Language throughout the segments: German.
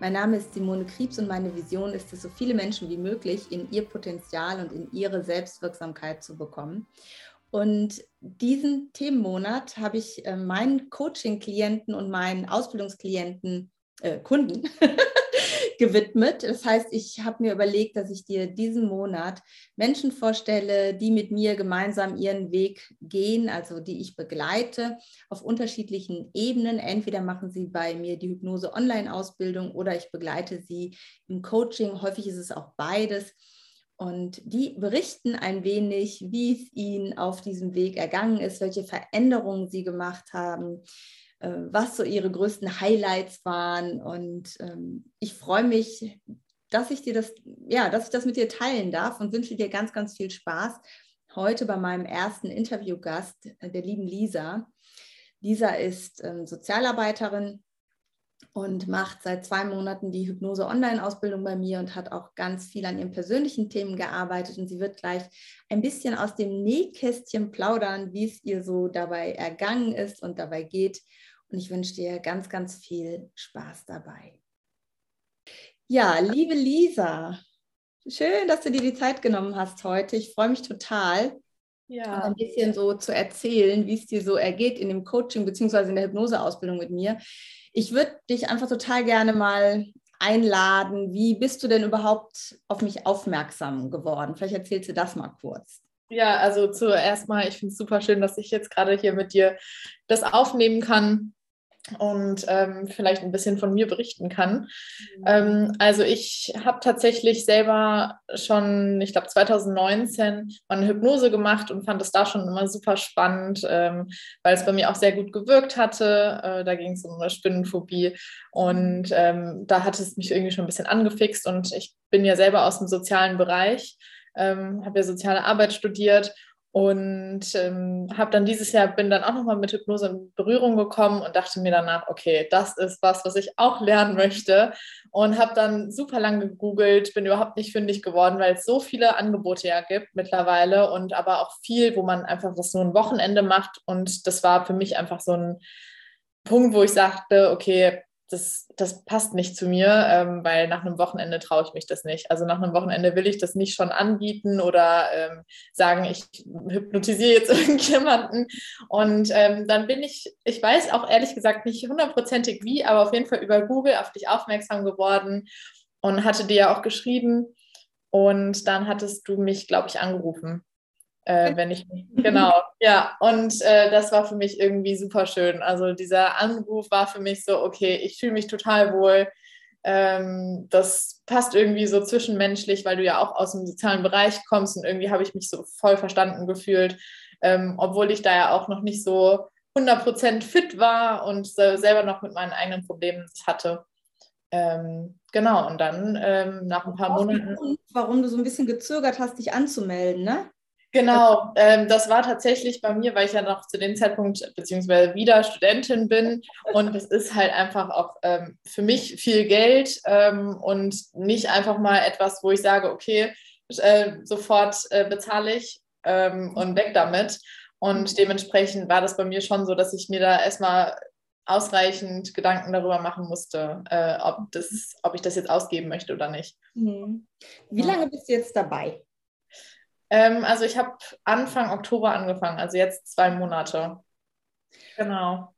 Mein Name ist Simone Kriebs und meine Vision ist es, so viele Menschen wie möglich in ihr Potenzial und in ihre Selbstwirksamkeit zu bekommen. Und diesen Themenmonat habe ich äh, meinen Coaching-Klienten und meinen Ausbildungsklienten, äh, Kunden, gewidmet. Das heißt, ich habe mir überlegt, dass ich dir diesen Monat Menschen vorstelle, die mit mir gemeinsam ihren Weg gehen, also die ich begleite auf unterschiedlichen Ebenen. Entweder machen sie bei mir die Hypnose-Online-Ausbildung oder ich begleite sie im Coaching. Häufig ist es auch beides. Und die berichten ein wenig, wie es ihnen auf diesem Weg ergangen ist, welche Veränderungen sie gemacht haben, was so ihre größten Highlights waren. Und ähm, ich freue mich, dass ich dir das, ja, dass ich das mit dir teilen darf und wünsche dir ganz, ganz viel Spaß heute bei meinem ersten Interviewgast, äh, der lieben Lisa. Lisa ist ähm, Sozialarbeiterin und macht seit zwei Monaten die Hypnose-Online-Ausbildung bei mir und hat auch ganz viel an ihren persönlichen Themen gearbeitet. Und sie wird gleich ein bisschen aus dem Nähkästchen plaudern, wie es ihr so dabei ergangen ist und dabei geht. Und ich wünsche dir ganz, ganz viel Spaß dabei. Ja, liebe Lisa, schön, dass du dir die Zeit genommen hast heute. Ich freue mich total, ja. ein bisschen so zu erzählen, wie es dir so ergeht in dem Coaching bzw. in der Hypnoseausbildung mit mir. Ich würde dich einfach total gerne mal einladen. Wie bist du denn überhaupt auf mich aufmerksam geworden? Vielleicht erzählst du das mal kurz. Ja, also zuerst mal, ich finde es super schön, dass ich jetzt gerade hier mit dir das aufnehmen kann und ähm, vielleicht ein bisschen von mir berichten kann. Mhm. Ähm, also ich habe tatsächlich selber schon, ich glaube 2019, mal eine Hypnose gemacht und fand es da schon immer super spannend, ähm, weil es bei mir auch sehr gut gewirkt hatte. Äh, da ging es um eine Spinnenphobie und ähm, da hat es mich irgendwie schon ein bisschen angefixt und ich bin ja selber aus dem sozialen Bereich, ähm, habe ja soziale Arbeit studiert und ähm, habe dann dieses Jahr, bin dann auch nochmal mit Hypnose in Berührung gekommen und dachte mir danach, okay, das ist was, was ich auch lernen möchte. Und habe dann super lange gegoogelt, bin überhaupt nicht fündig geworden, weil es so viele Angebote ja gibt mittlerweile und aber auch viel, wo man einfach das nur ein Wochenende macht. Und das war für mich einfach so ein Punkt, wo ich sagte, okay, das, das passt nicht zu mir, ähm, weil nach einem Wochenende traue ich mich das nicht. Also nach einem Wochenende will ich das nicht schon anbieten oder ähm, sagen, ich hypnotisiere jetzt irgendjemanden. Und ähm, dann bin ich, ich weiß auch ehrlich gesagt nicht hundertprozentig wie, aber auf jeden Fall über Google auf dich aufmerksam geworden und hatte dir ja auch geschrieben. Und dann hattest du mich, glaube ich, angerufen äh, wenn ich genau, ja, und äh, das war für mich irgendwie super schön. Also dieser Anruf war für mich so, okay, ich fühle mich total wohl. Ähm, das passt irgendwie so zwischenmenschlich, weil du ja auch aus dem sozialen Bereich kommst und irgendwie habe ich mich so voll verstanden gefühlt, ähm, obwohl ich da ja auch noch nicht so 100% fit war und äh, selber noch mit meinen eigenen Problemen hatte. Ähm, genau, und dann ähm, nach ein paar Monaten. Warum du so ein bisschen gezögert hast, dich anzumelden, ne? Genau, ähm, das war tatsächlich bei mir, weil ich ja noch zu dem Zeitpunkt beziehungsweise wieder Studentin bin und es ist halt einfach auch ähm, für mich viel Geld ähm, und nicht einfach mal etwas, wo ich sage, okay, äh, sofort äh, bezahle ich ähm, und weg damit. Und dementsprechend war das bei mir schon so, dass ich mir da erstmal ausreichend Gedanken darüber machen musste, äh, ob, das, ob ich das jetzt ausgeben möchte oder nicht. Mhm. Wie lange bist du jetzt dabei? Ähm, also ich habe Anfang Oktober angefangen, also jetzt zwei Monate. Genau.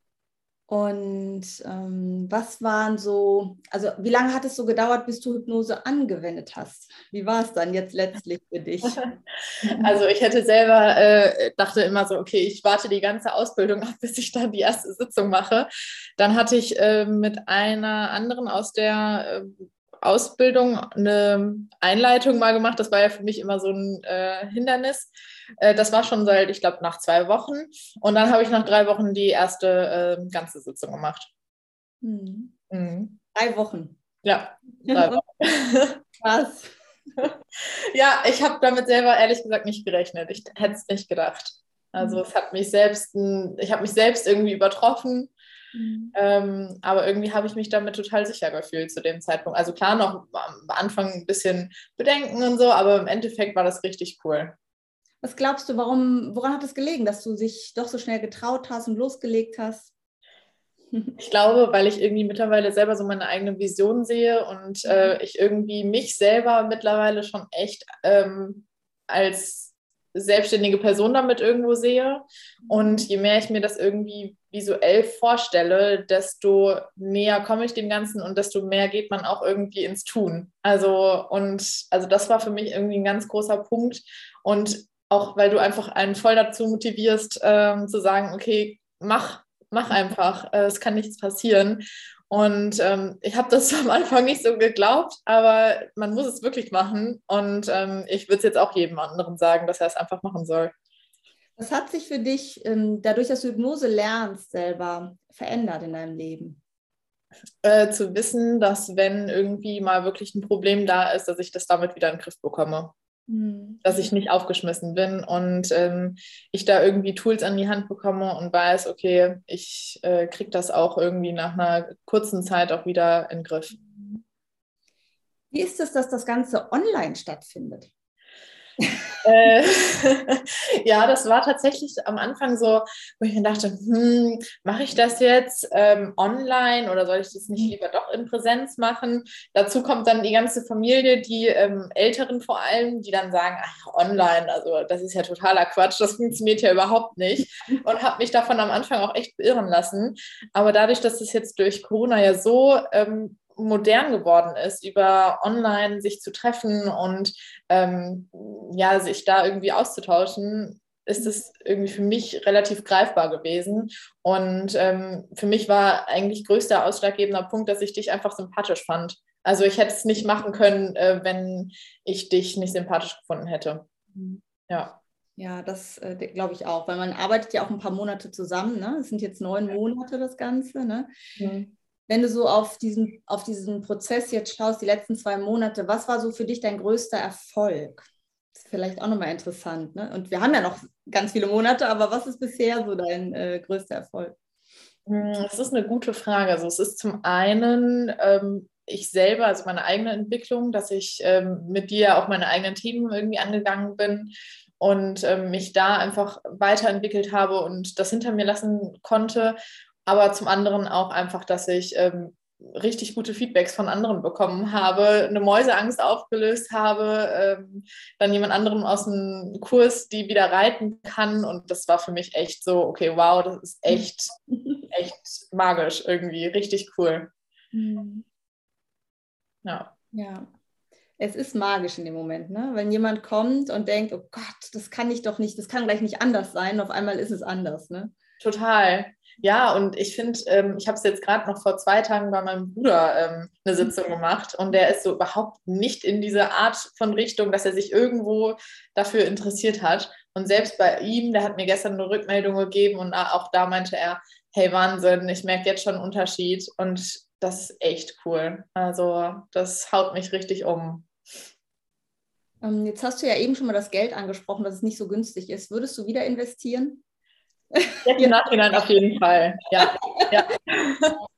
Und ähm, was waren so, also wie lange hat es so gedauert, bis du Hypnose angewendet hast? Wie war es dann jetzt letztlich für dich? Also ich hätte selber, äh, dachte immer so, okay, ich warte die ganze Ausbildung ab, bis ich dann die erste Sitzung mache. Dann hatte ich äh, mit einer anderen aus der äh, Ausbildung eine Einleitung mal gemacht. Das war ja für mich immer so ein äh, Hindernis. Äh, das war schon seit, ich glaube, nach zwei Wochen. Und dann habe ich nach drei Wochen die erste äh, ganze Sitzung gemacht. Mhm. Mhm. Drei Wochen. Ja. drei Wochen. Was? ja, ich habe damit selber ehrlich gesagt nicht gerechnet. Ich hätte es nicht gedacht. Also es hat mich selbst, ich habe mich selbst irgendwie übertroffen. Mhm. Ähm, aber irgendwie habe ich mich damit total sicher gefühlt zu dem Zeitpunkt. Also klar, noch am Anfang ein bisschen Bedenken und so, aber im Endeffekt war das richtig cool. Was glaubst du, warum, woran hat es gelegen, dass du dich doch so schnell getraut hast und losgelegt hast? Ich glaube, weil ich irgendwie mittlerweile selber so meine eigene Vision sehe und äh, mhm. ich irgendwie mich selber mittlerweile schon echt ähm, als selbstständige Person damit irgendwo sehe. Und je mehr ich mir das irgendwie visuell vorstelle, desto näher komme ich dem Ganzen und desto mehr geht man auch irgendwie ins Tun. Also, und also das war für mich irgendwie ein ganz großer Punkt. Und auch weil du einfach einen voll dazu motivierst, ähm, zu sagen, okay, mach, mach einfach, äh, es kann nichts passieren. Und ähm, ich habe das am Anfang nicht so geglaubt, aber man muss es wirklich machen. Und ähm, ich würde es jetzt auch jedem anderen sagen, dass er es einfach machen soll. Was hat sich für dich, ähm, dadurch, dass du Hypnose lernst, selber verändert in deinem Leben? Äh, zu wissen, dass wenn irgendwie mal wirklich ein Problem da ist, dass ich das damit wieder in den Griff bekomme. Mhm. Dass ich nicht aufgeschmissen bin und ähm, ich da irgendwie Tools an die Hand bekomme und weiß, okay, ich äh, kriege das auch irgendwie nach einer kurzen Zeit auch wieder in den Griff. Wie ist es, dass das Ganze online stattfindet? äh, ja, das war tatsächlich am Anfang so, wo ich mir dachte, hm, mache ich das jetzt ähm, online oder soll ich das nicht lieber doch in Präsenz machen? Dazu kommt dann die ganze Familie, die ähm, Älteren vor allem, die dann sagen, ach, online, also das ist ja totaler Quatsch, das funktioniert ja überhaupt nicht und habe mich davon am Anfang auch echt beirren lassen. Aber dadurch, dass es jetzt durch Corona ja so ähm, modern geworden ist, über online sich zu treffen und ähm, ja, sich da irgendwie auszutauschen, ist es irgendwie für mich relativ greifbar gewesen. Und ähm, für mich war eigentlich größter ausschlaggebender Punkt, dass ich dich einfach sympathisch fand. Also ich hätte es nicht machen können, äh, wenn ich dich nicht sympathisch gefunden hätte. Mhm. Ja. Ja, das äh, glaube ich auch, weil man arbeitet ja auch ein paar Monate zusammen. Ne? Es sind jetzt neun Monate das Ganze. Ne? Mhm wenn du so auf diesen, auf diesen Prozess jetzt schaust, die letzten zwei Monate, was war so für dich dein größter Erfolg? Das ist vielleicht auch nochmal interessant. Ne? Und wir haben ja noch ganz viele Monate, aber was ist bisher so dein äh, größter Erfolg? Hm, das ist eine gute Frage. Also es ist zum einen ähm, ich selber, also meine eigene Entwicklung, dass ich ähm, mit dir auch meine eigenen Themen irgendwie angegangen bin und ähm, mich da einfach weiterentwickelt habe und das hinter mir lassen konnte aber zum anderen auch einfach, dass ich ähm, richtig gute Feedbacks von anderen bekommen habe, eine Mäuseangst aufgelöst habe, ähm, dann jemand anderem aus dem Kurs, die wieder reiten kann. Und das war für mich echt so, okay, wow, das ist echt, echt magisch irgendwie, richtig cool. Mhm. Ja. Ja. Es ist magisch in dem Moment, ne? Wenn jemand kommt und denkt, oh Gott, das kann ich doch nicht, das kann gleich nicht anders sein, auf einmal ist es anders, ne? Total. Ja, und ich finde, ähm, ich habe es jetzt gerade noch vor zwei Tagen bei meinem Bruder ähm, eine mhm. Sitzung gemacht und der ist so überhaupt nicht in diese Art von Richtung, dass er sich irgendwo dafür interessiert hat. Und selbst bei ihm, der hat mir gestern eine Rückmeldung gegeben und auch da meinte er, hey Wahnsinn, ich merke jetzt schon einen Unterschied und das ist echt cool. Also das haut mich richtig um. Ähm, jetzt hast du ja eben schon mal das Geld angesprochen, dass es nicht so günstig ist. Würdest du wieder investieren? Jetzt im Nachhinein auf jeden Fall. Ja, ja.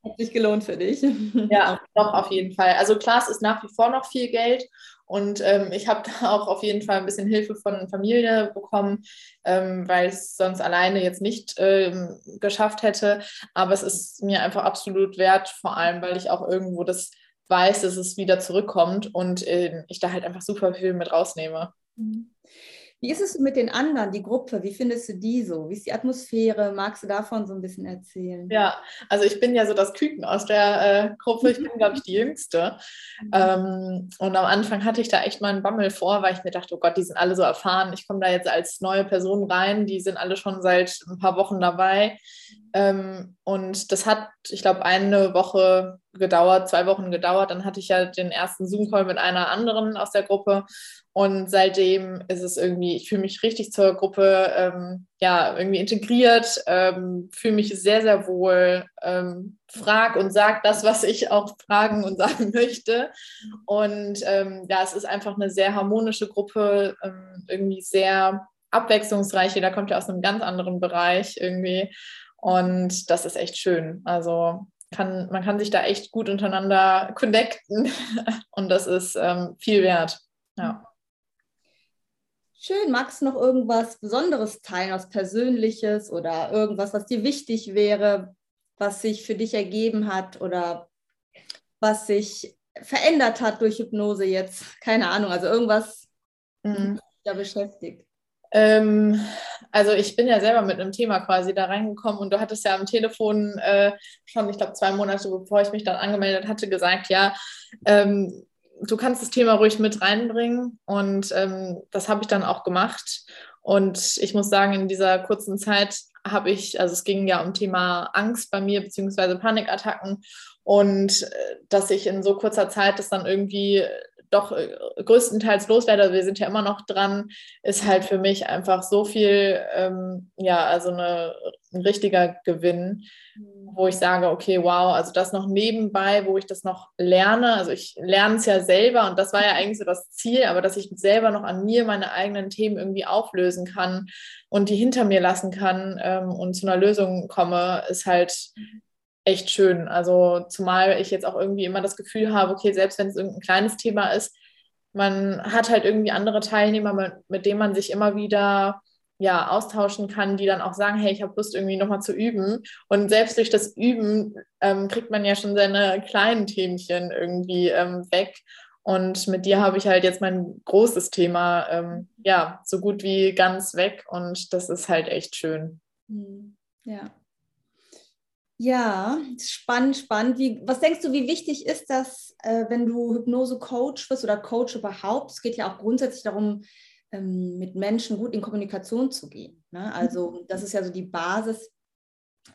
Hat sich gelohnt für dich. Ja, doch, auf jeden Fall. Also klar, es ist nach wie vor noch viel Geld und ähm, ich habe da auch auf jeden Fall ein bisschen Hilfe von Familie bekommen, ähm, weil ich es sonst alleine jetzt nicht ähm, geschafft hätte. Aber es ist mir einfach absolut wert, vor allem, weil ich auch irgendwo das weiß, dass es wieder zurückkommt und äh, ich da halt einfach super viel mit rausnehme. Mhm. Wie ist es mit den anderen, die Gruppe? Wie findest du die so? Wie ist die Atmosphäre? Magst du davon so ein bisschen erzählen? Ja, also ich bin ja so das Küken aus der äh, Gruppe. Ich bin, glaube ich, die Jüngste. Mhm. Ähm, und am Anfang hatte ich da echt mal einen Bammel vor, weil ich mir dachte, oh Gott, die sind alle so erfahren. Ich komme da jetzt als neue Person rein. Die sind alle schon seit ein paar Wochen dabei. Ähm, und das hat, ich glaube, eine Woche gedauert, zwei Wochen gedauert. Dann hatte ich ja den ersten Zoom-Call mit einer anderen aus der Gruppe. Und seitdem ist es irgendwie, ich fühle mich richtig zur Gruppe ähm, ja, irgendwie integriert, ähm, fühle mich sehr, sehr wohl, ähm, frag und sag das, was ich auch fragen und sagen möchte. Und ähm, ja, es ist einfach eine sehr harmonische Gruppe, ähm, irgendwie sehr abwechslungsreich. Jeder kommt ja aus einem ganz anderen Bereich irgendwie. Und das ist echt schön. Also kann, man kann sich da echt gut untereinander connecten und das ist ähm, viel wert. Ja. Schön, magst du noch irgendwas Besonderes teilen, was Persönliches oder irgendwas, was dir wichtig wäre, was sich für dich ergeben hat oder was sich verändert hat durch Hypnose jetzt? Keine Ahnung, also irgendwas, mhm. da beschäftigt. Ähm, also ich bin ja selber mit einem Thema quasi da reingekommen und du hattest ja am Telefon äh, schon, ich glaube, zwei Monate bevor ich mich dann angemeldet hatte, gesagt, ja, ähm, du kannst das Thema ruhig mit reinbringen und ähm, das habe ich dann auch gemacht. Und ich muss sagen, in dieser kurzen Zeit habe ich, also es ging ja um Thema Angst bei mir, beziehungsweise Panikattacken und äh, dass ich in so kurzer Zeit das dann irgendwie doch äh, größtenteils loswerde, wir sind ja immer noch dran, ist halt für mich einfach so viel, ähm, ja, also eine, ein richtiger Gewinn, mhm. wo ich sage, okay, wow, also das noch nebenbei, wo ich das noch lerne, also ich lerne es ja selber und das war ja eigentlich so das Ziel, aber dass ich selber noch an mir meine eigenen Themen irgendwie auflösen kann und die hinter mir lassen kann ähm, und zu einer Lösung komme, ist halt mhm echt schön. Also zumal ich jetzt auch irgendwie immer das Gefühl habe, okay, selbst wenn es irgendein kleines Thema ist, man hat halt irgendwie andere Teilnehmer, mit, mit denen man sich immer wieder ja, austauschen kann, die dann auch sagen, hey, ich habe Lust irgendwie nochmal zu üben. Und selbst durch das Üben ähm, kriegt man ja schon seine kleinen Themchen irgendwie ähm, weg. Und mit dir habe ich halt jetzt mein großes Thema, ähm, ja, so gut wie ganz weg. Und das ist halt echt schön. Hm, ja. Ja, spannend, spannend. Wie, was denkst du, wie wichtig ist das, äh, wenn du Hypnose-Coach wirst oder Coach überhaupt? Es geht ja auch grundsätzlich darum, ähm, mit Menschen gut in Kommunikation zu gehen. Ne? Also mhm. das ist ja so die Basis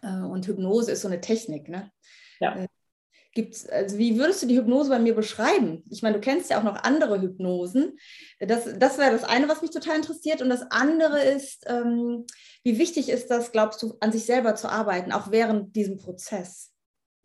äh, und Hypnose ist so eine Technik. Ne? Ja. Äh, Gibt's, also wie würdest du die Hypnose bei mir beschreiben? Ich meine, du kennst ja auch noch andere Hypnosen. Das, das wäre das eine, was mich total interessiert. Und das andere ist, ähm, wie wichtig ist das, glaubst du, an sich selber zu arbeiten, auch während diesem Prozess?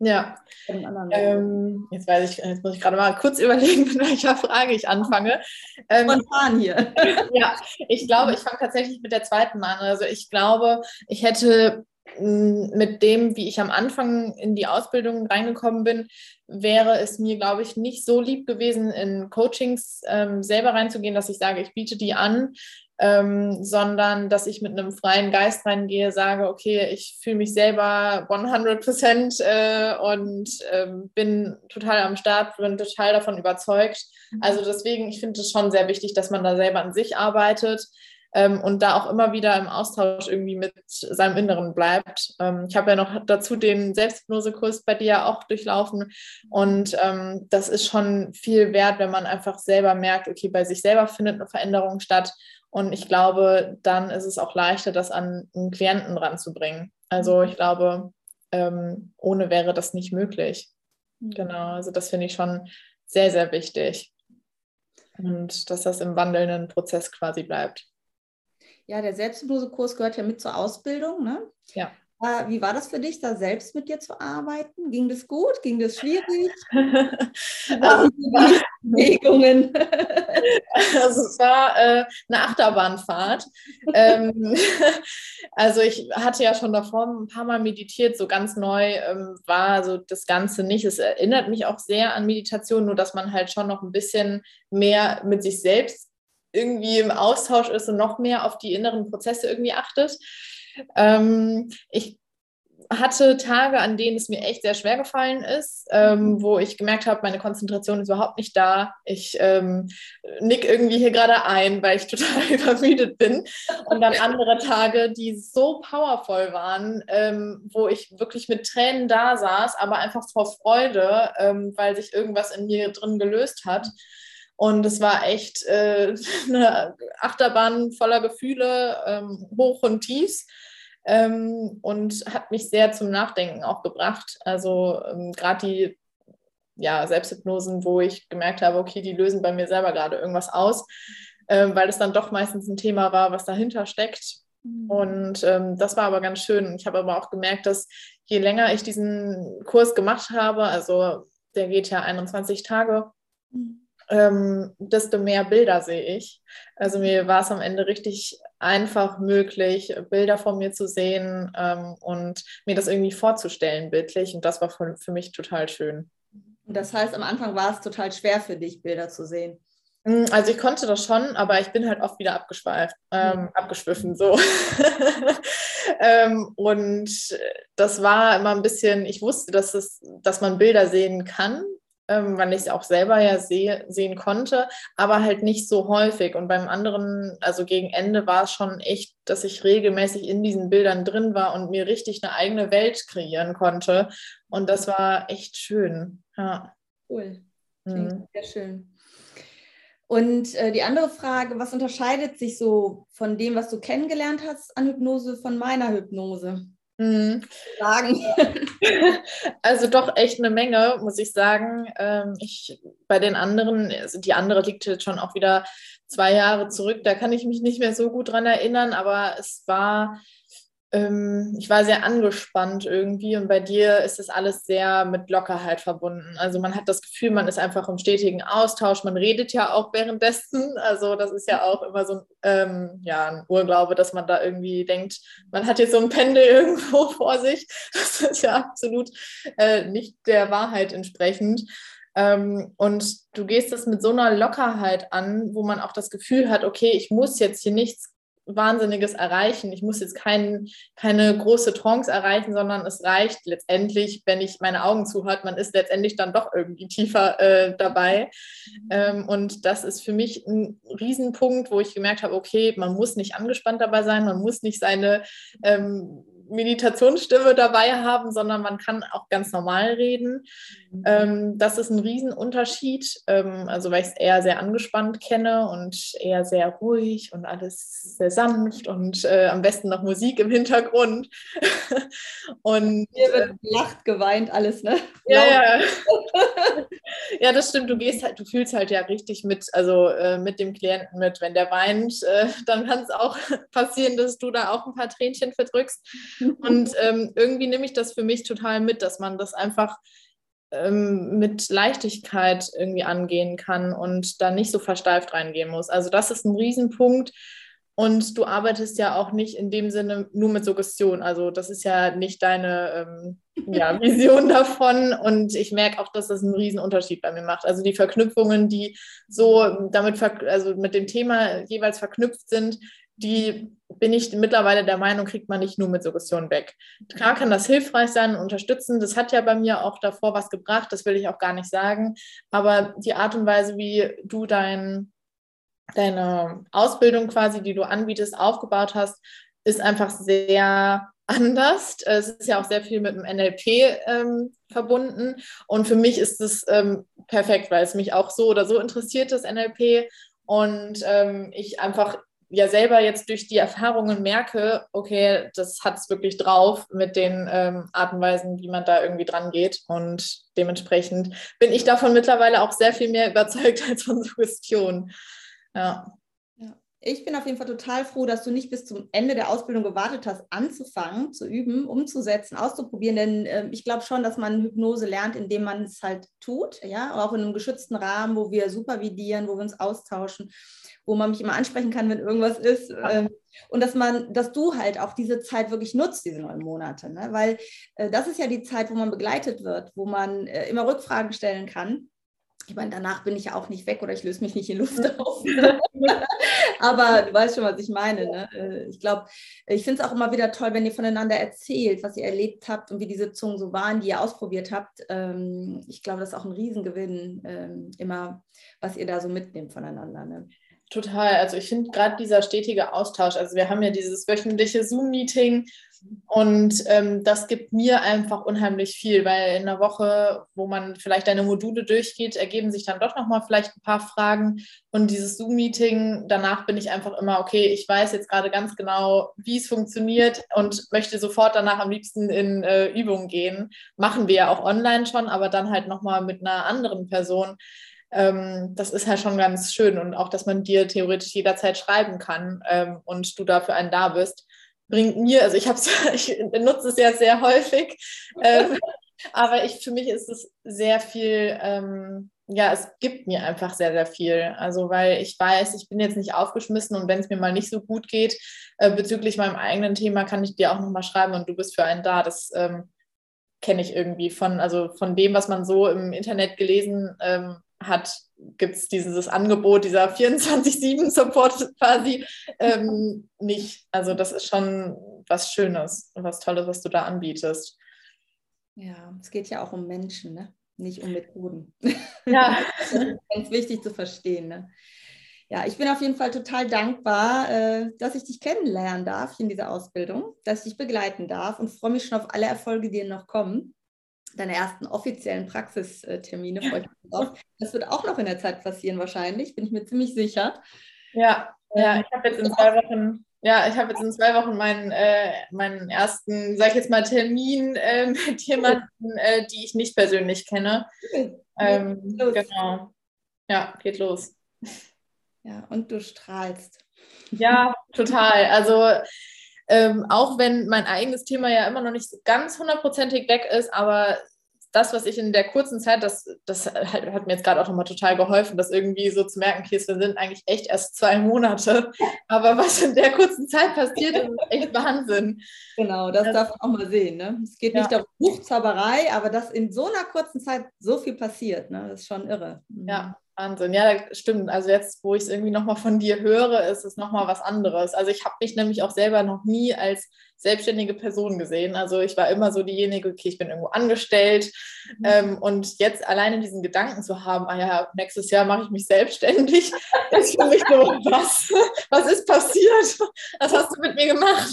Ja, ähm, jetzt weiß ich, jetzt muss ich gerade mal kurz überlegen, mit welcher Frage ich anfange. Ähm, Spontan hier. ja, ich glaube, ich fange tatsächlich mit der zweiten an. Also ich glaube, ich hätte mit dem, wie ich am Anfang in die Ausbildung reingekommen bin, wäre es mir, glaube ich, nicht so lieb gewesen, in Coachings ähm, selber reinzugehen, dass ich sage, ich biete die an, ähm, sondern dass ich mit einem freien Geist reingehe, sage, okay, ich fühle mich selber 100 äh, und ähm, bin total am Start, bin total davon überzeugt. Mhm. Also deswegen, ich finde es schon sehr wichtig, dass man da selber an sich arbeitet ähm, und da auch immer wieder im Austausch irgendwie mit seinem Inneren bleibt. Ähm, ich habe ja noch dazu den Selbsthypnosekurs bei dir auch durchlaufen und ähm, das ist schon viel wert, wenn man einfach selber merkt, okay, bei sich selber findet eine Veränderung statt und ich glaube, dann ist es auch leichter, das an einen Klienten ranzubringen. Also ich glaube, ähm, ohne wäre das nicht möglich. Mhm. Genau, also das finde ich schon sehr, sehr wichtig. Und dass das im wandelnden Prozess quasi bleibt. Ja, der Selbsthypnosekurs gehört ja mit zur Ausbildung. Ne? Ja. Äh, wie war das für dich, da selbst mit dir zu arbeiten? Ging das gut? Ging das schwierig? Bewegungen. also es war äh, eine Achterbahnfahrt. ähm, also ich hatte ja schon davor ein paar Mal meditiert, so ganz neu ähm, war so das Ganze nicht. Es erinnert mich auch sehr an Meditation, nur dass man halt schon noch ein bisschen mehr mit sich selbst irgendwie im Austausch ist und noch mehr auf die inneren Prozesse irgendwie achtet. Ähm, ich hatte Tage, an denen es mir echt sehr schwer gefallen ist, ähm, wo ich gemerkt habe, meine Konzentration ist überhaupt nicht da. Ich ähm, nick irgendwie hier gerade ein, weil ich total übermüdet bin. Und dann andere Tage, die so powervoll waren, ähm, wo ich wirklich mit Tränen da saß, aber einfach vor Freude, ähm, weil sich irgendwas in mir drin gelöst hat. Und es war echt äh, eine Achterbahn voller Gefühle, ähm, hoch und tief. Ähm, und hat mich sehr zum Nachdenken auch gebracht. Also ähm, gerade die ja, Selbsthypnosen, wo ich gemerkt habe, okay, die lösen bei mir selber gerade irgendwas aus, ähm, weil es dann doch meistens ein Thema war, was dahinter steckt. Mhm. Und ähm, das war aber ganz schön. Ich habe aber auch gemerkt, dass je länger ich diesen Kurs gemacht habe, also der geht ja 21 Tage, mhm. Ähm, desto mehr Bilder sehe ich. Also mir war es am Ende richtig einfach möglich, Bilder von mir zu sehen ähm, und mir das irgendwie vorzustellen, bildlich. Und das war für, für mich total schön. Das heißt, am Anfang war es total schwer für dich, Bilder zu sehen. Mm, also ich konnte das schon, aber ich bin halt oft wieder abgeschweift, ähm, mhm. abgeschwiffen so. ähm, und das war immer ein bisschen, ich wusste, dass, es, dass man Bilder sehen kann, ähm, weil ich es auch selber ja seh, sehen konnte, aber halt nicht so häufig. Und beim anderen, also gegen Ende war es schon echt, dass ich regelmäßig in diesen Bildern drin war und mir richtig eine eigene Welt kreieren konnte. Und das war echt schön. Ja. Cool. Mhm. sehr schön. Und äh, die andere Frage, was unterscheidet sich so von dem, was du kennengelernt hast an Hypnose, von meiner Hypnose? Mhm. Sagen. Also doch echt eine Menge, muss ich sagen. Ähm, ich, bei den anderen, also die andere liegt jetzt schon auch wieder zwei Jahre zurück, da kann ich mich nicht mehr so gut dran erinnern, aber es war ähm, ich war sehr angespannt irgendwie und bei dir ist das alles sehr mit Lockerheit verbunden. Also man hat das Gefühl, man ist einfach im stetigen Austausch, man redet ja auch währenddessen. Also das ist ja auch immer so ein, ähm, ja, ein Urglaube, dass man da irgendwie denkt, man hat jetzt so ein Pendel irgendwo vor sich. Das ist ja absolut äh, nicht der Wahrheit entsprechend. Ähm, und du gehst das mit so einer Lockerheit an, wo man auch das Gefühl hat, okay, ich muss jetzt hier nichts Wahnsinniges erreichen. Ich muss jetzt kein, keine große Trance erreichen, sondern es reicht letztendlich, wenn ich meine Augen zu hat, man ist letztendlich dann doch irgendwie tiefer äh, dabei. Ähm, und das ist für mich ein Riesenpunkt, wo ich gemerkt habe, okay, man muss nicht angespannt dabei sein, man muss nicht seine ähm, Meditationsstimme dabei haben, sondern man kann auch ganz normal reden. Mhm. Ähm, das ist ein Riesenunterschied, ähm, also weil ich es eher sehr angespannt kenne und eher sehr ruhig und alles sehr sanft und äh, am besten noch Musik im Hintergrund. und hier wird äh, gelacht, geweint, alles, ne? Ja, ja. ja, das stimmt. Du gehst halt, du fühlst halt ja richtig mit, also äh, mit dem Klienten mit. Wenn der weint, äh, dann kann es auch passieren, dass du da auch ein paar Tränchen verdrückst. Und ähm, irgendwie nehme ich das für mich total mit, dass man das einfach ähm, mit Leichtigkeit irgendwie angehen kann und da nicht so versteift reingehen muss. Also das ist ein Riesenpunkt. Und du arbeitest ja auch nicht in dem Sinne nur mit Suggestion. Also das ist ja nicht deine ähm, ja, Vision davon. Und ich merke auch, dass das einen Riesenunterschied bei mir macht. Also die Verknüpfungen, die so damit, also mit dem Thema jeweils verknüpft sind, die bin ich mittlerweile der Meinung, kriegt man nicht nur mit Suggestion weg. Klar kann das hilfreich sein, unterstützen. Das hat ja bei mir auch davor was gebracht, das will ich auch gar nicht sagen. Aber die Art und Weise, wie du dein, deine Ausbildung quasi, die du anbietest, aufgebaut hast, ist einfach sehr anders. Es ist ja auch sehr viel mit dem NLP ähm, verbunden. Und für mich ist es ähm, perfekt, weil es mich auch so oder so interessiert, das NLP. Und ähm, ich einfach ja selber jetzt durch die Erfahrungen merke, okay, das hat es wirklich drauf mit den ähm, Arten und Weisen, wie man da irgendwie dran geht. Und dementsprechend bin ich davon mittlerweile auch sehr viel mehr überzeugt als von Suggestion. Ja. Ich bin auf jeden Fall total froh, dass du nicht bis zum Ende der Ausbildung gewartet hast, anzufangen, zu üben, umzusetzen, auszuprobieren. Denn äh, ich glaube schon, dass man Hypnose lernt, indem man es halt tut, ja, auch in einem geschützten Rahmen, wo wir supervidieren, wo wir uns austauschen wo man mich immer ansprechen kann, wenn irgendwas ist. Ähm, und dass man, dass du halt auch diese Zeit wirklich nutzt, diese neun Monate. Ne? Weil äh, das ist ja die Zeit, wo man begleitet wird, wo man äh, immer Rückfragen stellen kann. Ich meine, danach bin ich ja auch nicht weg oder ich löse mich nicht in Luft auf. Aber du weißt schon, was ich meine. Ne? Äh, ich glaube, ich finde es auch immer wieder toll, wenn ihr voneinander erzählt, was ihr erlebt habt und wie die Sitzungen so waren, die ihr ausprobiert habt. Ähm, ich glaube, das ist auch ein Riesengewinn, ähm, immer, was ihr da so mitnehmt voneinander. Ne? Total. Also ich finde gerade dieser stetige Austausch, also wir haben ja dieses wöchentliche Zoom-Meeting Und ähm, das gibt mir einfach unheimlich viel, weil in der Woche, wo man vielleicht deine Module durchgeht, ergeben sich dann doch nochmal vielleicht ein paar Fragen. Und dieses Zoom-Meeting, danach bin ich einfach immer, okay, ich weiß jetzt gerade ganz genau, wie es funktioniert und möchte sofort danach am liebsten in äh, Übungen gehen. Machen wir ja auch online schon, aber dann halt nochmal mit einer anderen Person. Ähm, das ist halt schon ganz schön und auch, dass man dir theoretisch jederzeit schreiben kann ähm, und du dafür einen da bist bringt mir, also ich habe ich benutze es ja sehr häufig, ähm, aber ich, für mich ist es sehr viel, ähm, ja, es gibt mir einfach sehr, sehr viel. Also weil ich weiß, ich bin jetzt nicht aufgeschmissen und wenn es mir mal nicht so gut geht äh, bezüglich meinem eigenen Thema, kann ich dir auch nochmal schreiben und du bist für einen da. Das ähm, kenne ich irgendwie von, also von dem, was man so im Internet gelesen ähm, hat, gibt es dieses Angebot, dieser 24-7-Support quasi ähm, nicht. Also das ist schon was Schönes und was Tolles, was du da anbietest. Ja, es geht ja auch um Menschen, ne? nicht um Methoden. Ja. ganz wichtig zu verstehen. Ne? Ja, ich bin auf jeden Fall total dankbar, äh, dass ich dich kennenlernen darf in dieser Ausbildung, dass ich dich begleiten darf und freue mich schon auf alle Erfolge, die noch kommen deine ersten offiziellen Praxistermine. Ja. Das wird auch noch in der Zeit passieren wahrscheinlich, bin ich mir ziemlich sicher. Ja, ja ähm, ich habe jetzt in zwei Wochen, ja, ich habe jetzt in zwei Wochen meinen, äh, meinen ersten, sag ich jetzt mal, Termin äh, mit jemandem, äh, die ich nicht persönlich kenne. Ähm, genau. Ja, geht los. Ja, und du strahlst. Ja, total. Also ähm, auch wenn mein eigenes Thema ja immer noch nicht ganz hundertprozentig weg ist, aber das, was ich in der kurzen Zeit, das, das hat, mir jetzt gerade auch nochmal total geholfen, das irgendwie so zu merken, okay, es sind eigentlich echt erst zwei Monate, aber was in der kurzen Zeit passiert, ist echt Wahnsinn. Genau, das, das darf man auch mal sehen. Ne? Es geht nicht ja. um Buchzauberei, aber dass in so einer kurzen Zeit so viel passiert, ne? das ist schon irre. Ja, Wahnsinn, ja, stimmt. Also jetzt, wo ich es irgendwie nochmal von dir höre, ist es nochmal was anderes. Also ich habe mich nämlich auch selber noch nie als selbstständige Person gesehen. Also ich war immer so diejenige, okay, ich bin irgendwo angestellt. Mhm. Ähm, und jetzt alleine diesen Gedanken zu haben, ah ja, nächstes Jahr mache ich mich selbstständig, ist für mich so, was, was ist passiert? Was hast du mit mir gemacht?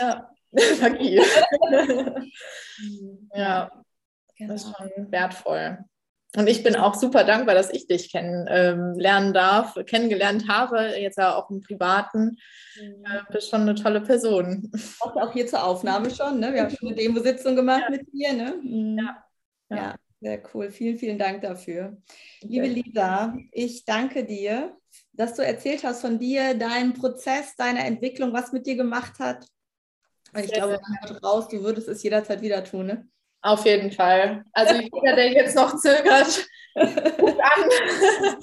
Ja, Magie. ja, das ist genau. schon wertvoll. Und ich bin auch super dankbar, dass ich dich kennenlernen ähm, darf, kennengelernt habe, jetzt ja auch im Privaten. Mhm. Äh, bist schon eine tolle Person. Auch, auch hier zur Aufnahme schon, ne? Wir haben schon eine Demo-Sitzung gemacht ja. mit dir, ne? Mhm. Ja. ja. ja. sehr cool. Vielen, vielen Dank dafür. Liebe Lisa, ich danke dir, dass du erzählt hast von dir, deinem Prozess, deiner Entwicklung, was mit dir gemacht hat. Und ich sehr glaube, raus, du würdest es jederzeit wieder tun, ne? Auf jeden Fall. Also jeder, der jetzt noch zögert, ruft an.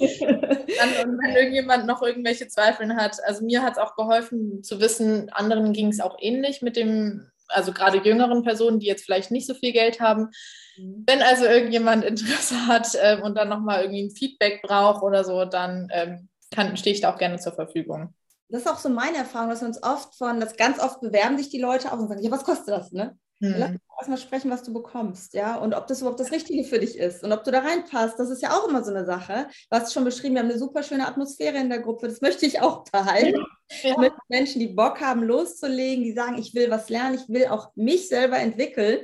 Und wenn irgendjemand noch irgendwelche Zweifel hat. Also mir hat es auch geholfen zu wissen, anderen ging es auch ähnlich mit dem, also gerade jüngeren Personen, die jetzt vielleicht nicht so viel Geld haben. Mhm. Wenn also irgendjemand Interesse hat äh, und dann nochmal irgendwie ein Feedback braucht oder so, dann ähm, stehe ich da auch gerne zur Verfügung. Das ist auch so meine Erfahrung, dass wir uns oft von, dass ganz oft bewerben sich die Leute auch und sagen, ja, was kostet das, ne? Hm. Erstmal sprechen, was du bekommst, ja, und ob das überhaupt das Richtige für dich ist und ob du da reinpasst. Das ist ja auch immer so eine Sache. Du hast schon beschrieben, wir haben eine super schöne Atmosphäre in der Gruppe. Das möchte ich auch behalten. Ja. Mit Menschen, die Bock haben, loszulegen, die sagen, ich will was lernen, ich will auch mich selber entwickeln.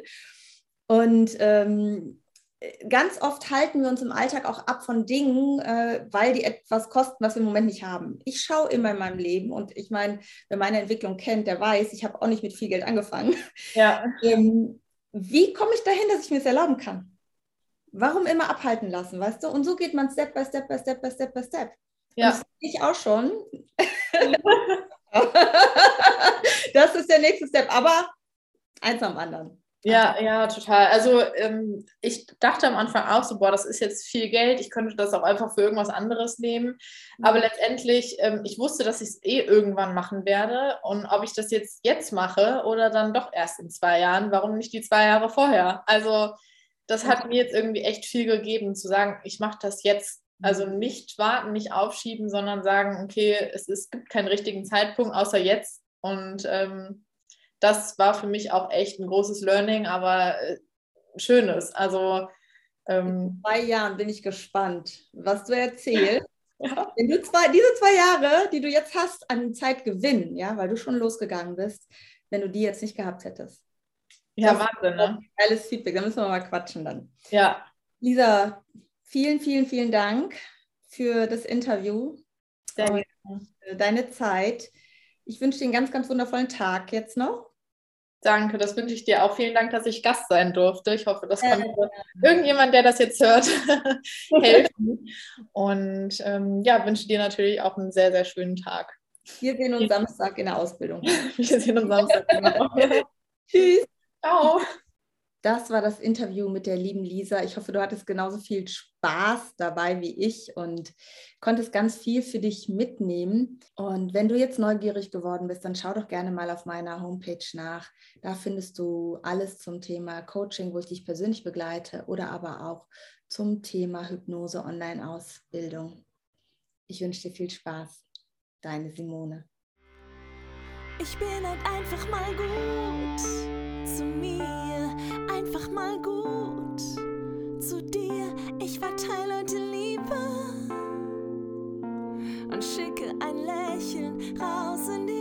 Und ähm, ganz oft halten wir uns im Alltag auch ab von Dingen, äh, weil die etwas kosten, was wir im Moment nicht haben. Ich schaue immer in meinem Leben und ich meine, wer meine Entwicklung kennt, der weiß, ich habe auch nicht mit viel Geld angefangen. Ja. ähm, wie komme ich dahin, dass ich mir es erlauben kann? Warum immer abhalten lassen, weißt du? Und so geht man Step by Step by Step by Step by Step. Ja. das ich auch schon. das ist der nächste Step, aber eins am anderen. Ja, ja, total. Also ähm, ich dachte am Anfang auch so, boah, das ist jetzt viel Geld, ich könnte das auch einfach für irgendwas anderes nehmen. Mhm. Aber letztendlich, ähm, ich wusste, dass ich es eh irgendwann machen werde. Und ob ich das jetzt jetzt mache oder dann doch erst in zwei Jahren, warum nicht die zwei Jahre vorher? Also das hat mir jetzt irgendwie echt viel gegeben, zu sagen, ich mache das jetzt. Also mhm. nicht warten, nicht aufschieben, sondern sagen, okay, es, ist, es gibt keinen richtigen Zeitpunkt außer jetzt. Und ähm, das war für mich auch echt ein großes Learning, aber äh, schönes. Also ähm, in zwei Jahren bin ich gespannt, was du erzählst. Ja. Wenn du zwei, diese zwei Jahre, die du jetzt hast, an Zeit gewinnen, ja, weil du schon losgegangen bist, wenn du die jetzt nicht gehabt hättest. Ja, das Wahnsinn, ne? Geiles Feedback, da müssen wir mal quatschen dann. Ja. Lisa, vielen, vielen, vielen Dank für das Interview. Sehr gerne. Deine Zeit. Ich wünsche dir einen ganz, ganz wundervollen Tag jetzt noch. Danke, das wünsche ich dir auch. Vielen Dank, dass ich Gast sein durfte. Ich hoffe, das kann ja. irgendjemand, der das jetzt hört, helfen. Und ähm, ja, wünsche dir natürlich auch einen sehr, sehr schönen Tag. Wir sehen uns Samstag in der Ausbildung. Wir sehen uns Samstag. Genau. Tschüss. Ciao. Das war das Interview mit der lieben Lisa. Ich hoffe, du hattest genauso viel Spaß dabei wie ich und konntest ganz viel für dich mitnehmen. Und wenn du jetzt neugierig geworden bist, dann schau doch gerne mal auf meiner Homepage nach. Da findest du alles zum Thema Coaching, wo ich dich persönlich begleite oder aber auch zum Thema Hypnose Online-Ausbildung. Ich wünsche dir viel Spaß. Deine Simone. Ich bin halt einfach mal gut zu mir einfach mal gut zu dir. Ich verteile heute Liebe und schicke ein Lächeln raus in die